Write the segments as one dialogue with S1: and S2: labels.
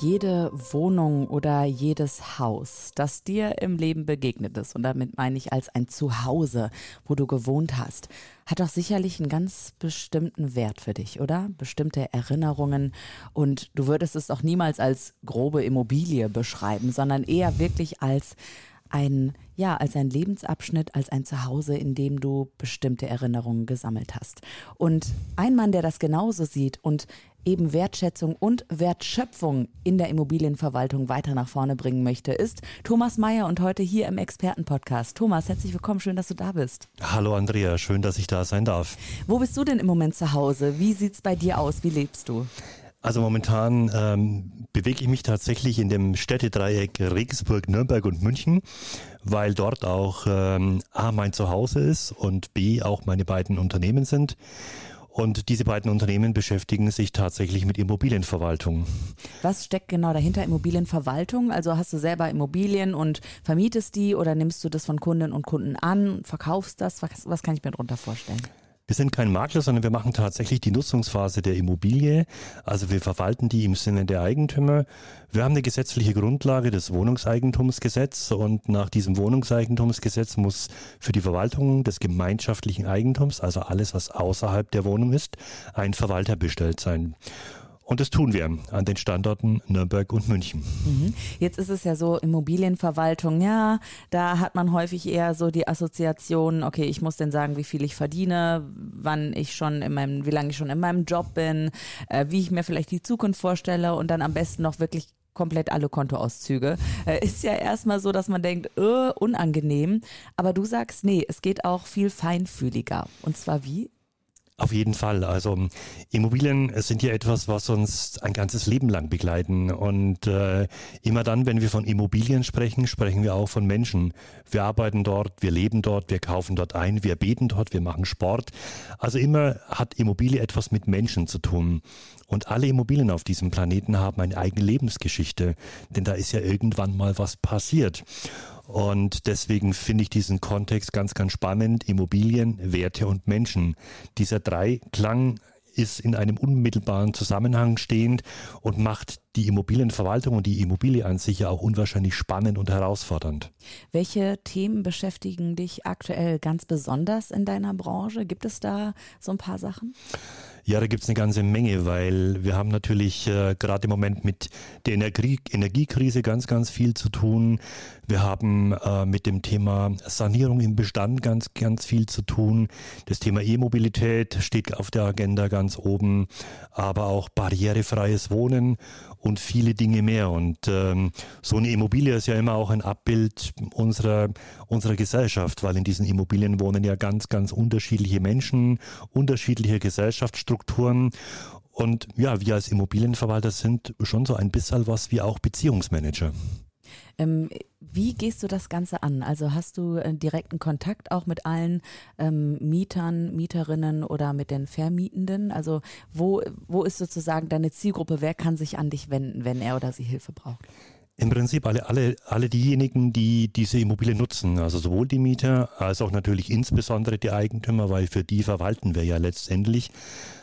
S1: jede Wohnung oder jedes Haus, das dir im Leben begegnet ist, und damit meine ich als ein Zuhause, wo du gewohnt hast, hat doch sicherlich einen ganz bestimmten Wert für dich, oder? Bestimmte Erinnerungen. Und du würdest es auch niemals als grobe Immobilie beschreiben, sondern eher wirklich als ein, ja, als ein Lebensabschnitt, als ein Zuhause, in dem du bestimmte Erinnerungen gesammelt hast. Und ein Mann, der das genauso sieht und eben Wertschätzung und Wertschöpfung in der Immobilienverwaltung weiter nach vorne bringen möchte, ist Thomas Mayer und heute hier im Expertenpodcast. Thomas, herzlich willkommen, schön, dass du da bist.
S2: Hallo Andrea, schön, dass ich da sein darf.
S1: Wo bist du denn im Moment zu Hause? Wie sieht es bei dir aus? Wie lebst du?
S2: Also momentan ähm, bewege ich mich tatsächlich in dem Städtedreieck Regensburg, Nürnberg und München, weil dort auch ähm, A mein Zuhause ist und B auch meine beiden Unternehmen sind. Und diese beiden Unternehmen beschäftigen sich tatsächlich mit Immobilienverwaltung.
S1: Was steckt genau dahinter Immobilienverwaltung? Also hast du selber Immobilien und vermietest die oder nimmst du das von Kundinnen und Kunden an, verkaufst das? Was, was kann ich mir darunter vorstellen?
S2: Wir sind kein Makler, sondern wir machen tatsächlich die Nutzungsphase der Immobilie. Also wir verwalten die im Sinne der Eigentümer. Wir haben eine gesetzliche Grundlage, das Wohnungseigentumsgesetz. Und nach diesem Wohnungseigentumsgesetz muss für die Verwaltung des gemeinschaftlichen Eigentums, also alles, was außerhalb der Wohnung ist, ein Verwalter bestellt sein. Und das tun wir an den Standorten Nürnberg und München.
S1: Mhm. Jetzt ist es ja so, Immobilienverwaltung, ja, da hat man häufig eher so die Assoziation, okay, ich muss denn sagen, wie viel ich verdiene, wann ich schon in meinem, wie lange ich schon in meinem Job bin, äh, wie ich mir vielleicht die Zukunft vorstelle und dann am besten noch wirklich komplett alle Kontoauszüge. Äh, ist ja erstmal so, dass man denkt, äh, unangenehm. Aber du sagst, nee, es geht auch viel feinfühliger. Und zwar wie?
S2: Auf jeden Fall. Also Immobilien sind ja etwas, was uns ein ganzes Leben lang begleiten. Und äh, immer dann, wenn wir von Immobilien sprechen, sprechen wir auch von Menschen. Wir arbeiten dort, wir leben dort, wir kaufen dort ein, wir beten dort, wir machen Sport. Also immer hat Immobilie etwas mit Menschen zu tun. Und alle Immobilien auf diesem Planeten haben eine eigene Lebensgeschichte. Denn da ist ja irgendwann mal was passiert. Und deswegen finde ich diesen Kontext ganz, ganz spannend. Immobilien, Werte und Menschen. Dieser Dreiklang ist in einem unmittelbaren Zusammenhang stehend und macht die Immobilienverwaltung und die Immobilie an sich ja auch unwahrscheinlich spannend und herausfordernd.
S1: Welche Themen beschäftigen dich aktuell ganz besonders in deiner Branche? Gibt es da so ein paar Sachen?
S2: Ja, da gibt es eine ganze Menge, weil wir haben natürlich äh, gerade im Moment mit der Energie Energiekrise ganz, ganz viel zu tun. Wir haben äh, mit dem Thema Sanierung im Bestand ganz, ganz viel zu tun. Das Thema E-Mobilität steht auf der Agenda ganz oben, aber auch barrierefreies Wohnen und viele Dinge mehr. Und ähm, so eine Immobilie ist ja immer auch ein Abbild unserer, unserer Gesellschaft, weil in diesen Immobilien wohnen ja ganz, ganz unterschiedliche Menschen, unterschiedliche Gesellschaftsstrukturen. Und ja, wir als Immobilienverwalter sind schon so ein bisschen was wie auch Beziehungsmanager.
S1: Ähm, wie gehst du das Ganze an? Also hast du äh, direkten Kontakt auch mit allen ähm, Mietern, Mieterinnen oder mit den Vermietenden? Also wo, wo ist sozusagen deine Zielgruppe? Wer kann sich an dich wenden, wenn er oder sie Hilfe braucht?
S2: Im Prinzip alle, alle, alle diejenigen, die diese Immobilie nutzen, also sowohl die Mieter als auch natürlich insbesondere die Eigentümer, weil für die verwalten wir ja letztendlich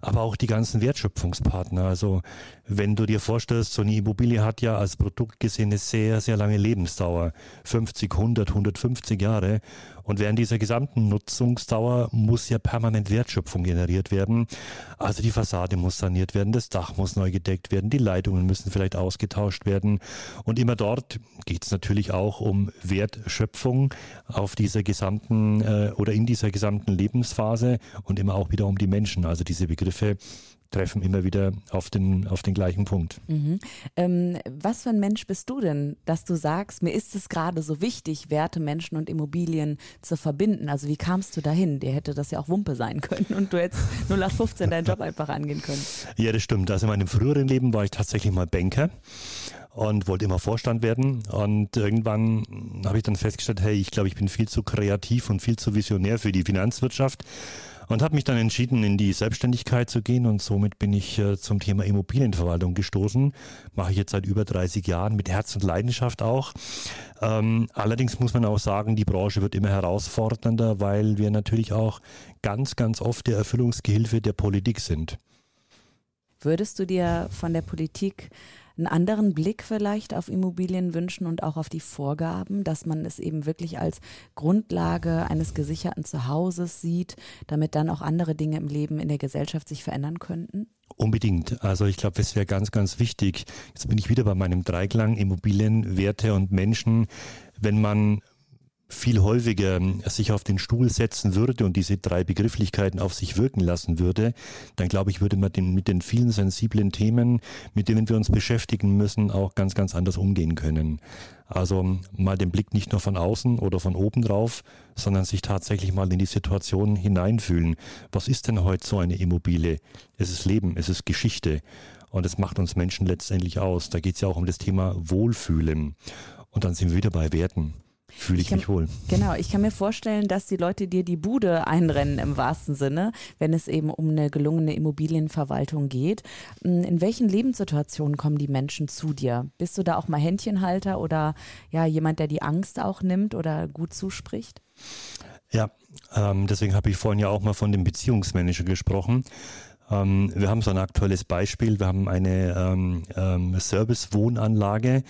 S2: aber auch die ganzen Wertschöpfungspartner. Also wenn du dir vorstellst, so eine Immobilie hat ja als Produkt gesehen eine sehr, sehr lange Lebensdauer. 50, 100, 150 Jahre. Und während dieser gesamten Nutzungsdauer muss ja permanent Wertschöpfung generiert werden. Also die Fassade muss saniert werden, das Dach muss neu gedeckt werden, die Leitungen müssen vielleicht ausgetauscht werden. Und immer dort geht es natürlich auch um Wertschöpfung auf dieser gesamten äh, oder in dieser gesamten Lebensphase und immer auch wieder um die Menschen. Also diese Begriffe treffen immer wieder auf den, auf den gleichen Punkt.
S1: Mhm. Ähm, was für ein Mensch bist du denn, dass du sagst, mir ist es gerade so wichtig, Werte, Menschen und Immobilien zu verbinden? Also wie kamst du dahin? Dir hätte das ja auch Wumpe sein können und du hättest 0815 deinen Job einfach angehen können.
S2: Ja, das stimmt. Also in meinem früheren Leben war ich tatsächlich mal Banker und wollte immer Vorstand werden. Und irgendwann habe ich dann festgestellt, hey, ich glaube, ich bin viel zu kreativ und viel zu visionär für die Finanzwirtschaft und habe mich dann entschieden, in die Selbstständigkeit zu gehen und somit bin ich äh, zum Thema Immobilienverwaltung gestoßen. Mache ich jetzt seit über 30 Jahren mit Herz und Leidenschaft auch. Ähm, allerdings muss man auch sagen, die Branche wird immer herausfordernder, weil wir natürlich auch ganz, ganz oft der Erfüllungsgehilfe der Politik sind.
S1: Würdest du dir von der Politik einen anderen Blick vielleicht auf Immobilien wünschen und auch auf die Vorgaben, dass man es eben wirklich als Grundlage eines gesicherten Zuhauses sieht, damit dann auch andere Dinge im Leben in der Gesellschaft sich verändern könnten?
S2: Unbedingt. Also ich glaube, das wäre ganz, ganz wichtig. Jetzt bin ich wieder bei meinem Dreiklang Immobilien, Werte und Menschen. Wenn man viel häufiger ähm, sich auf den Stuhl setzen würde und diese drei Begrifflichkeiten auf sich wirken lassen würde, dann glaube ich, würde man den, mit den vielen sensiblen Themen, mit denen wir uns beschäftigen müssen, auch ganz, ganz anders umgehen können. Also mal den Blick nicht nur von außen oder von oben drauf, sondern sich tatsächlich mal in die Situation hineinfühlen. Was ist denn heute so eine Immobilie? Es ist Leben, es ist Geschichte. Und es macht uns Menschen letztendlich aus. Da geht es ja auch um das Thema Wohlfühlen. Und dann sind wir wieder bei Werten. Fühle ich, ich kann, mich wohl.
S1: Genau, ich kann mir vorstellen, dass die Leute dir die Bude einrennen im wahrsten Sinne, wenn es eben um eine gelungene Immobilienverwaltung geht. Hm, in welchen Lebenssituationen kommen die Menschen zu dir? Bist du da auch mal Händchenhalter oder ja jemand, der die Angst auch nimmt oder gut zuspricht?
S2: Ja, ähm, deswegen habe ich vorhin ja auch mal von dem Beziehungsmanager gesprochen. Ähm, wir haben so ein aktuelles Beispiel. Wir haben eine ähm, ähm Service-Wohnanlage.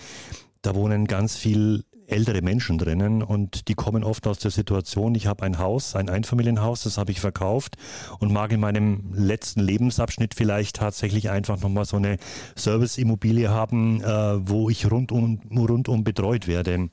S2: Da wohnen ganz viel ältere Menschen drinnen und die kommen oft aus der Situation, ich habe ein Haus, ein Einfamilienhaus, das habe ich verkauft und mag in meinem letzten Lebensabschnitt vielleicht tatsächlich einfach nochmal so eine Serviceimmobilie haben, äh, wo ich rundum, rundum betreut werde.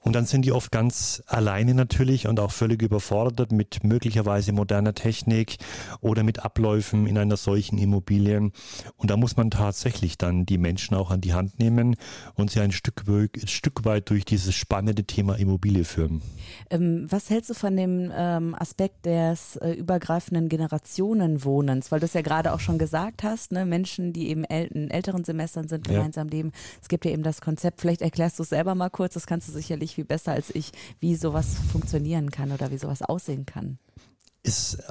S2: Und dann sind die oft ganz alleine natürlich und auch völlig überfordert mit möglicherweise moderner Technik oder mit Abläufen in einer solchen Immobilie. Und da muss man tatsächlich dann die Menschen auch an die Hand nehmen und sie ein Stück, Stück weit durch dieses dieses spannende Thema Immobilie führen.
S1: Ähm, was hältst du von dem ähm, Aspekt des äh, übergreifenden Generationenwohnens? Weil du es ja gerade auch schon gesagt hast, ne? Menschen, die eben äl in älteren Semestern sind, gemeinsam ja. leben. Es gibt ja eben das Konzept, vielleicht erklärst du es selber mal kurz, das kannst du sicherlich viel besser als ich, wie sowas funktionieren kann oder wie sowas aussehen kann.
S2: Ist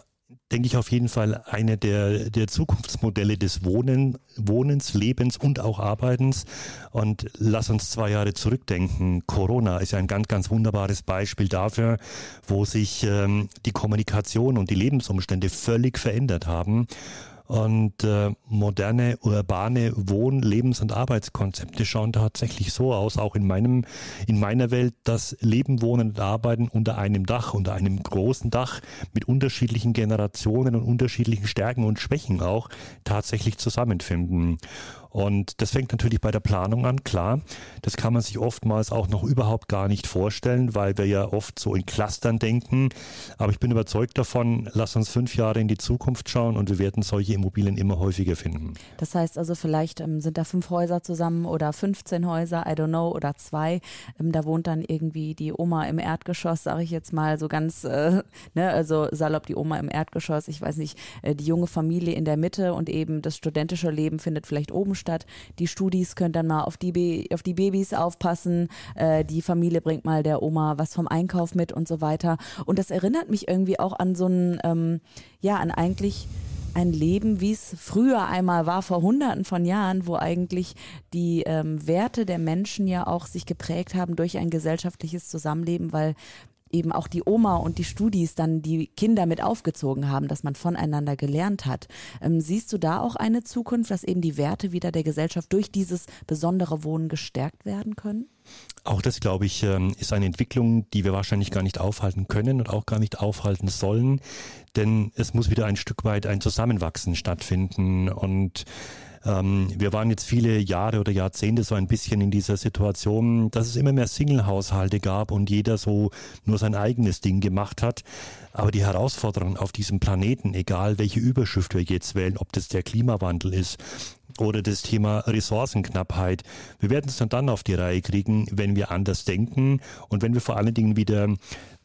S2: denke ich, auf jeden Fall eine der, der Zukunftsmodelle des Wohnen, Wohnens, Lebens und auch Arbeitens. Und lass uns zwei Jahre zurückdenken. Corona ist ein ganz, ganz wunderbares Beispiel dafür, wo sich ähm, die Kommunikation und die Lebensumstände völlig verändert haben. Und äh, moderne, urbane Wohn-, Lebens- und Arbeitskonzepte schauen tatsächlich so aus, auch in meinem, in meiner Welt, dass Leben, Wohnen und Arbeiten unter einem Dach, unter einem großen Dach mit unterschiedlichen Generationen und unterschiedlichen Stärken und Schwächen auch tatsächlich zusammenfinden. Und das fängt natürlich bei der Planung an, klar. Das kann man sich oftmals auch noch überhaupt gar nicht vorstellen, weil wir ja oft so in Clustern denken. Aber ich bin überzeugt davon, lass uns fünf Jahre in die Zukunft schauen und wir werden solche Immobilien immer häufiger finden.
S1: Das heißt also, vielleicht ähm, sind da fünf Häuser zusammen oder 15 Häuser, I don't know, oder zwei. Ähm, da wohnt dann irgendwie die Oma im Erdgeschoss, sage ich jetzt mal so ganz, äh, ne, also salopp die Oma im Erdgeschoss, ich weiß nicht, äh, die junge Familie in der Mitte und eben das studentische Leben findet vielleicht oben statt. Die Studis können dann mal auf die, auf die Babys aufpassen. Äh, die Familie bringt mal der Oma was vom Einkauf mit und so weiter. Und das erinnert mich irgendwie auch an so ein, ähm, ja, an eigentlich ein Leben, wie es früher einmal war, vor hunderten von Jahren, wo eigentlich die ähm, Werte der Menschen ja auch sich geprägt haben durch ein gesellschaftliches Zusammenleben, weil eben auch die Oma und die Studis dann die Kinder mit aufgezogen haben, dass man voneinander gelernt hat. Ähm, siehst du da auch eine Zukunft, dass eben die Werte wieder der Gesellschaft durch dieses besondere Wohnen gestärkt werden können?
S2: Auch das, glaube ich, ähm, ist eine Entwicklung, die wir wahrscheinlich gar nicht aufhalten können und auch gar nicht aufhalten sollen, denn es muss wieder ein Stück weit ein Zusammenwachsen stattfinden und ähm, wir waren jetzt viele Jahre oder Jahrzehnte so ein bisschen in dieser Situation, dass es immer mehr Single-Haushalte gab und jeder so nur sein eigenes Ding gemacht hat. Aber die Herausforderungen auf diesem Planeten, egal welche Überschrift wir jetzt wählen, ob das der Klimawandel ist oder das Thema Ressourcenknappheit. Wir werden es dann auf die Reihe kriegen, wenn wir anders denken und wenn wir vor allen Dingen wieder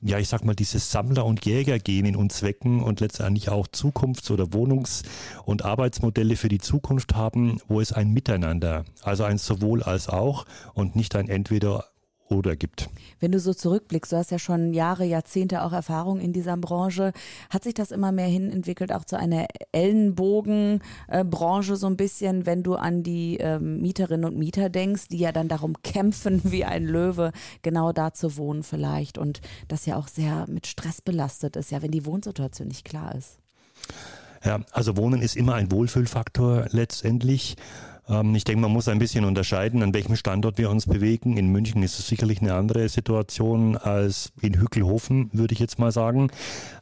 S2: ja, ich sag mal, dieses Sammler- und Jägergehen in uns wecken und letztendlich auch Zukunfts- oder Wohnungs- und Arbeitsmodelle für die Zukunft haben, wo es ein Miteinander, also ein sowohl als auch und nicht ein entweder oder gibt.
S1: Wenn du so zurückblickst, du hast ja schon Jahre, Jahrzehnte auch Erfahrung in dieser Branche, hat sich das immer mehr hin entwickelt, auch zu einer Ellenbogenbranche so ein bisschen, wenn du an die ähm, Mieterinnen und Mieter denkst, die ja dann darum kämpfen, wie ein Löwe genau da zu wohnen vielleicht und das ja auch sehr mit Stress belastet ist, ja, wenn die Wohnsituation nicht klar ist.
S2: Ja, also Wohnen ist immer ein Wohlfühlfaktor letztendlich. Ähm, ich denke, man muss ein bisschen unterscheiden, an welchem Standort wir uns bewegen. In München ist es sicherlich eine andere Situation als in Hückelhofen, würde ich jetzt mal sagen.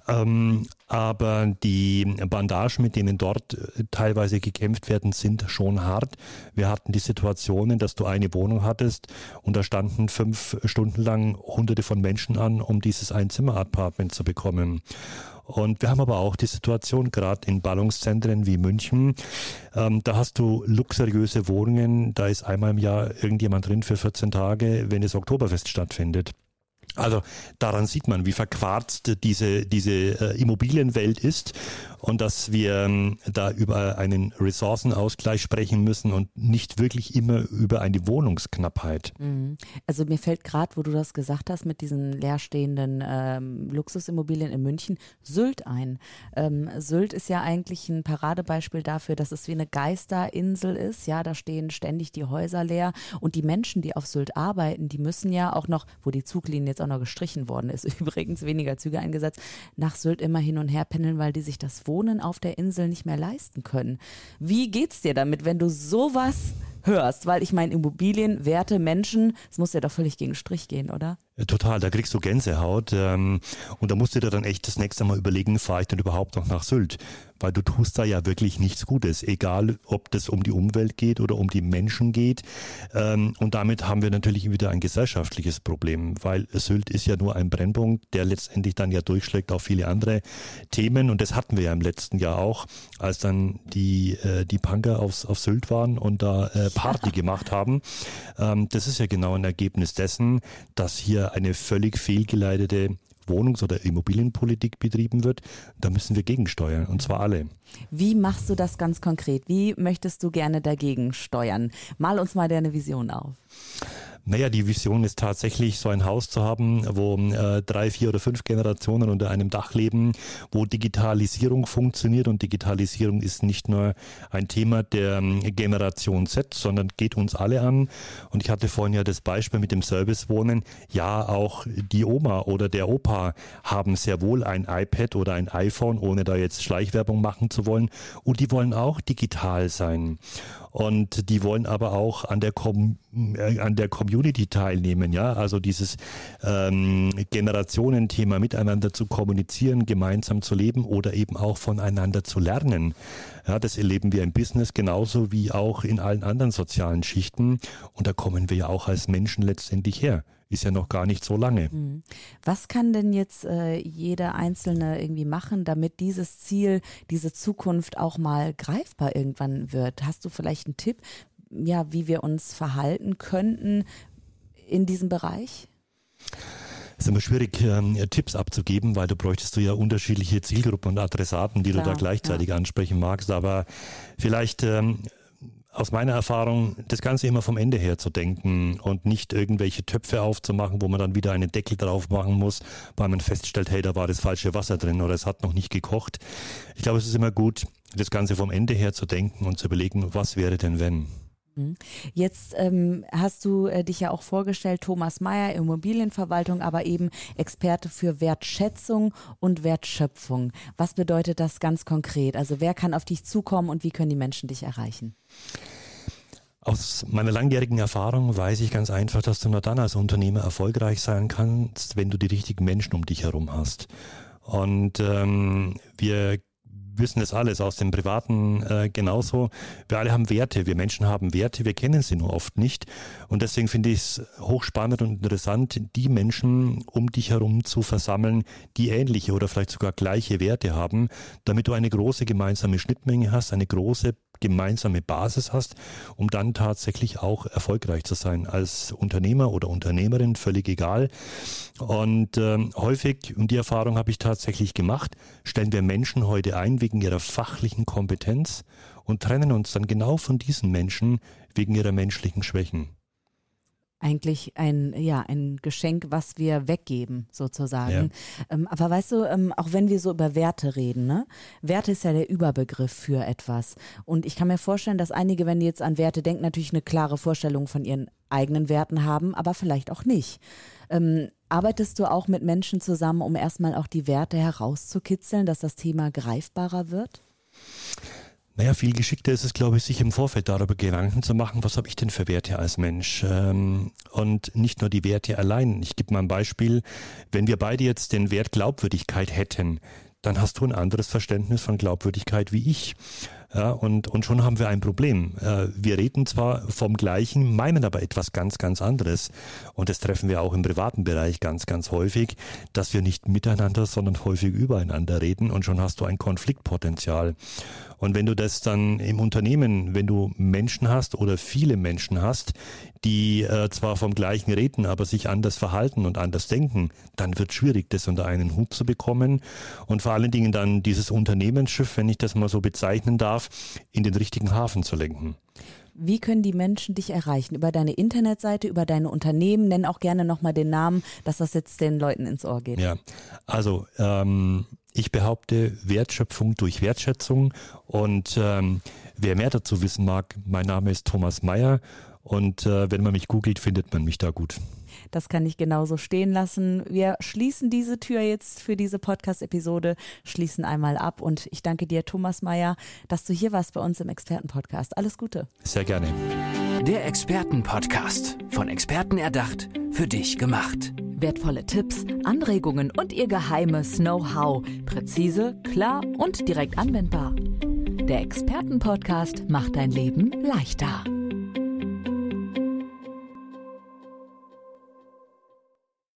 S2: Ähm, aber die Bandagen, mit denen dort äh, teilweise gekämpft werden, sind schon hart. Wir hatten die Situationen, dass du eine Wohnung hattest und da standen fünf Stunden lang hunderte von Menschen an, um dieses Einzimmer-Apartment zu bekommen. Und wir haben aber auch die Situation, gerade in Ballungszentren wie München, ähm, da hast du luxuriöse Wohnungen, da ist einmal im Jahr irgendjemand drin für 14 Tage, wenn das Oktoberfest stattfindet. Also daran sieht man, wie verquarzt diese, diese äh, Immobilienwelt ist und dass wir ähm, da über einen Ressourcenausgleich sprechen müssen und nicht wirklich immer über eine Wohnungsknappheit.
S1: Mhm. Also mir fällt gerade, wo du das gesagt hast, mit diesen leerstehenden ähm, Luxusimmobilien in München, Sylt ein. Ähm, Sylt ist ja eigentlich ein Paradebeispiel dafür, dass es wie eine Geisterinsel ist. Ja, da stehen ständig die Häuser leer und die Menschen, die auf Sylt arbeiten, die müssen ja auch noch, wo die Zuglinie jetzt auch noch gestrichen worden ist, übrigens weniger Züge eingesetzt, nach Sylt immer hin und her pendeln, weil die sich das Wohnen auf der Insel nicht mehr leisten können. Wie geht's dir damit, wenn du sowas hörst? Weil ich meine, Immobilien, Werte, Menschen, es muss ja doch völlig gegen Strich gehen, oder?
S2: Total, da kriegst du Gänsehaut. Ähm, und da musst du dir dann echt das nächste Mal überlegen, fahre ich denn überhaupt noch nach Sylt? Weil du tust da ja wirklich nichts Gutes, egal ob das um die Umwelt geht oder um die Menschen geht. Ähm, und damit haben wir natürlich wieder ein gesellschaftliches Problem, weil Sylt ist ja nur ein Brennpunkt, der letztendlich dann ja durchschlägt auf viele andere Themen. Und das hatten wir ja im letzten Jahr auch, als dann die, äh, die Punker aufs, auf Sylt waren und da äh, Party gemacht haben. Ähm, das ist ja genau ein Ergebnis dessen, dass hier eine völlig fehlgeleitete Wohnungs- oder Immobilienpolitik betrieben wird, da müssen wir gegensteuern und zwar alle.
S1: Wie machst du das ganz konkret? Wie möchtest du gerne dagegen steuern? Mal uns mal deine Vision auf.
S2: Naja, die Vision ist tatsächlich, so ein Haus zu haben, wo äh, drei, vier oder fünf Generationen unter einem Dach leben, wo Digitalisierung funktioniert. Und Digitalisierung ist nicht nur ein Thema der ähm, Generation Z, sondern geht uns alle an. Und ich hatte vorhin ja das Beispiel mit dem Servicewohnen. Ja, auch die Oma oder der Opa haben sehr wohl ein iPad oder ein iPhone, ohne da jetzt Schleichwerbung machen zu wollen. Und die wollen auch digital sein und die wollen aber auch an der, äh, an der Community teilnehmen, ja, also dieses ähm, Generationenthema miteinander zu kommunizieren, gemeinsam zu leben oder eben auch voneinander zu lernen. Ja, das erleben wir im Business genauso wie auch in allen anderen sozialen Schichten und da kommen wir ja auch als Menschen letztendlich her ist ja noch gar nicht so lange. Mhm.
S1: Was kann denn jetzt äh, jeder Einzelne irgendwie machen, damit dieses Ziel, diese Zukunft auch mal greifbar irgendwann wird? Hast du vielleicht einen Tipp, ja, wie wir uns verhalten könnten in diesem Bereich?
S2: Es ist immer schwierig, ähm, Tipps abzugeben, weil du bräuchtest du ja unterschiedliche Zielgruppen und Adressaten, die Klar, du da gleichzeitig ja. ansprechen magst. Aber vielleicht ähm, aus meiner Erfahrung, das Ganze immer vom Ende her zu denken und nicht irgendwelche Töpfe aufzumachen, wo man dann wieder einen Deckel drauf machen muss, weil man feststellt, hey, da war das falsche Wasser drin oder es hat noch nicht gekocht. Ich glaube, es ist immer gut, das Ganze vom Ende her zu denken und zu überlegen, was wäre denn wenn?
S1: Mhm. Jetzt ähm, hast du äh, dich ja auch vorgestellt, Thomas Mayer, Immobilienverwaltung, aber eben Experte für Wertschätzung und Wertschöpfung. Was bedeutet das ganz konkret? Also wer kann auf dich zukommen und wie können die Menschen dich erreichen?
S2: Aus meiner langjährigen Erfahrung weiß ich ganz einfach, dass du nur dann als Unternehmer erfolgreich sein kannst, wenn du die richtigen Menschen um dich herum hast. Und ähm, wir wissen das alles aus dem Privaten äh, genauso. Wir alle haben Werte, wir Menschen haben Werte, wir kennen sie nur oft nicht. Und deswegen finde ich es hochspannend und interessant, die Menschen um dich herum zu versammeln, die ähnliche oder vielleicht sogar gleiche Werte haben, damit du eine große gemeinsame Schnittmenge hast, eine große gemeinsame Basis hast, um dann tatsächlich auch erfolgreich zu sein als Unternehmer oder Unternehmerin, völlig egal. Und ähm, häufig, und die Erfahrung habe ich tatsächlich gemacht, stellen wir Menschen heute ein wegen ihrer fachlichen Kompetenz und trennen uns dann genau von diesen Menschen wegen ihrer menschlichen Schwächen.
S1: eigentlich ein, ja, ein Geschenk, was wir weggeben, sozusagen. Ja. Ähm, aber weißt du, ähm, auch wenn wir so über Werte reden, ne? Werte ist ja der Überbegriff für etwas. Und ich kann mir vorstellen, dass einige, wenn die jetzt an Werte denken, natürlich eine klare Vorstellung von ihren eigenen Werten haben, aber vielleicht auch nicht. Ähm, arbeitest du auch mit Menschen zusammen, um erstmal auch die Werte herauszukitzeln, dass das Thema greifbarer wird?
S2: Naja, viel geschickter ist es, glaube ich, sich im Vorfeld darüber Gedanken zu machen, was habe ich denn für Werte als Mensch? Ähm, und nicht nur die Werte allein. Ich gebe mal ein Beispiel. Wenn wir beide jetzt den Wert Glaubwürdigkeit hätten, dann hast du ein anderes Verständnis von Glaubwürdigkeit wie ich. Ja, und, und schon haben wir ein Problem. Äh, wir reden zwar vom Gleichen, meinen aber etwas ganz, ganz anderes. Und das treffen wir auch im privaten Bereich ganz, ganz häufig, dass wir nicht miteinander, sondern häufig übereinander reden und schon hast du ein Konfliktpotenzial. Und wenn du das dann im Unternehmen, wenn du Menschen hast oder viele Menschen hast, die äh, zwar vom gleichen reden, aber sich anders verhalten und anders denken, dann wird schwierig, das unter einen Hut zu bekommen und vor allen Dingen dann dieses Unternehmensschiff, wenn ich das mal so bezeichnen darf, in den richtigen Hafen zu lenken.
S1: Wie können die Menschen dich erreichen? Über deine Internetseite, über deine Unternehmen? Nenn auch gerne nochmal den Namen, dass das jetzt den Leuten ins Ohr geht.
S2: Ja, also ähm, ich behaupte Wertschöpfung durch Wertschätzung und ähm, wer mehr dazu wissen mag, mein Name ist Thomas Meyer und äh, wenn man mich googelt, findet man mich da gut.
S1: Das kann ich genauso stehen lassen. Wir schließen diese Tür jetzt für diese Podcast-Episode, schließen einmal ab und ich danke dir, Thomas Mayer, dass du hier warst bei uns im Experten-Podcast. Alles Gute.
S2: Sehr gerne.
S3: Der Experten-Podcast. Von Experten erdacht, für dich gemacht.
S1: Wertvolle Tipps, Anregungen und ihr geheimes Know-how. Präzise, klar und direkt anwendbar. Der Experten-Podcast macht dein Leben leichter.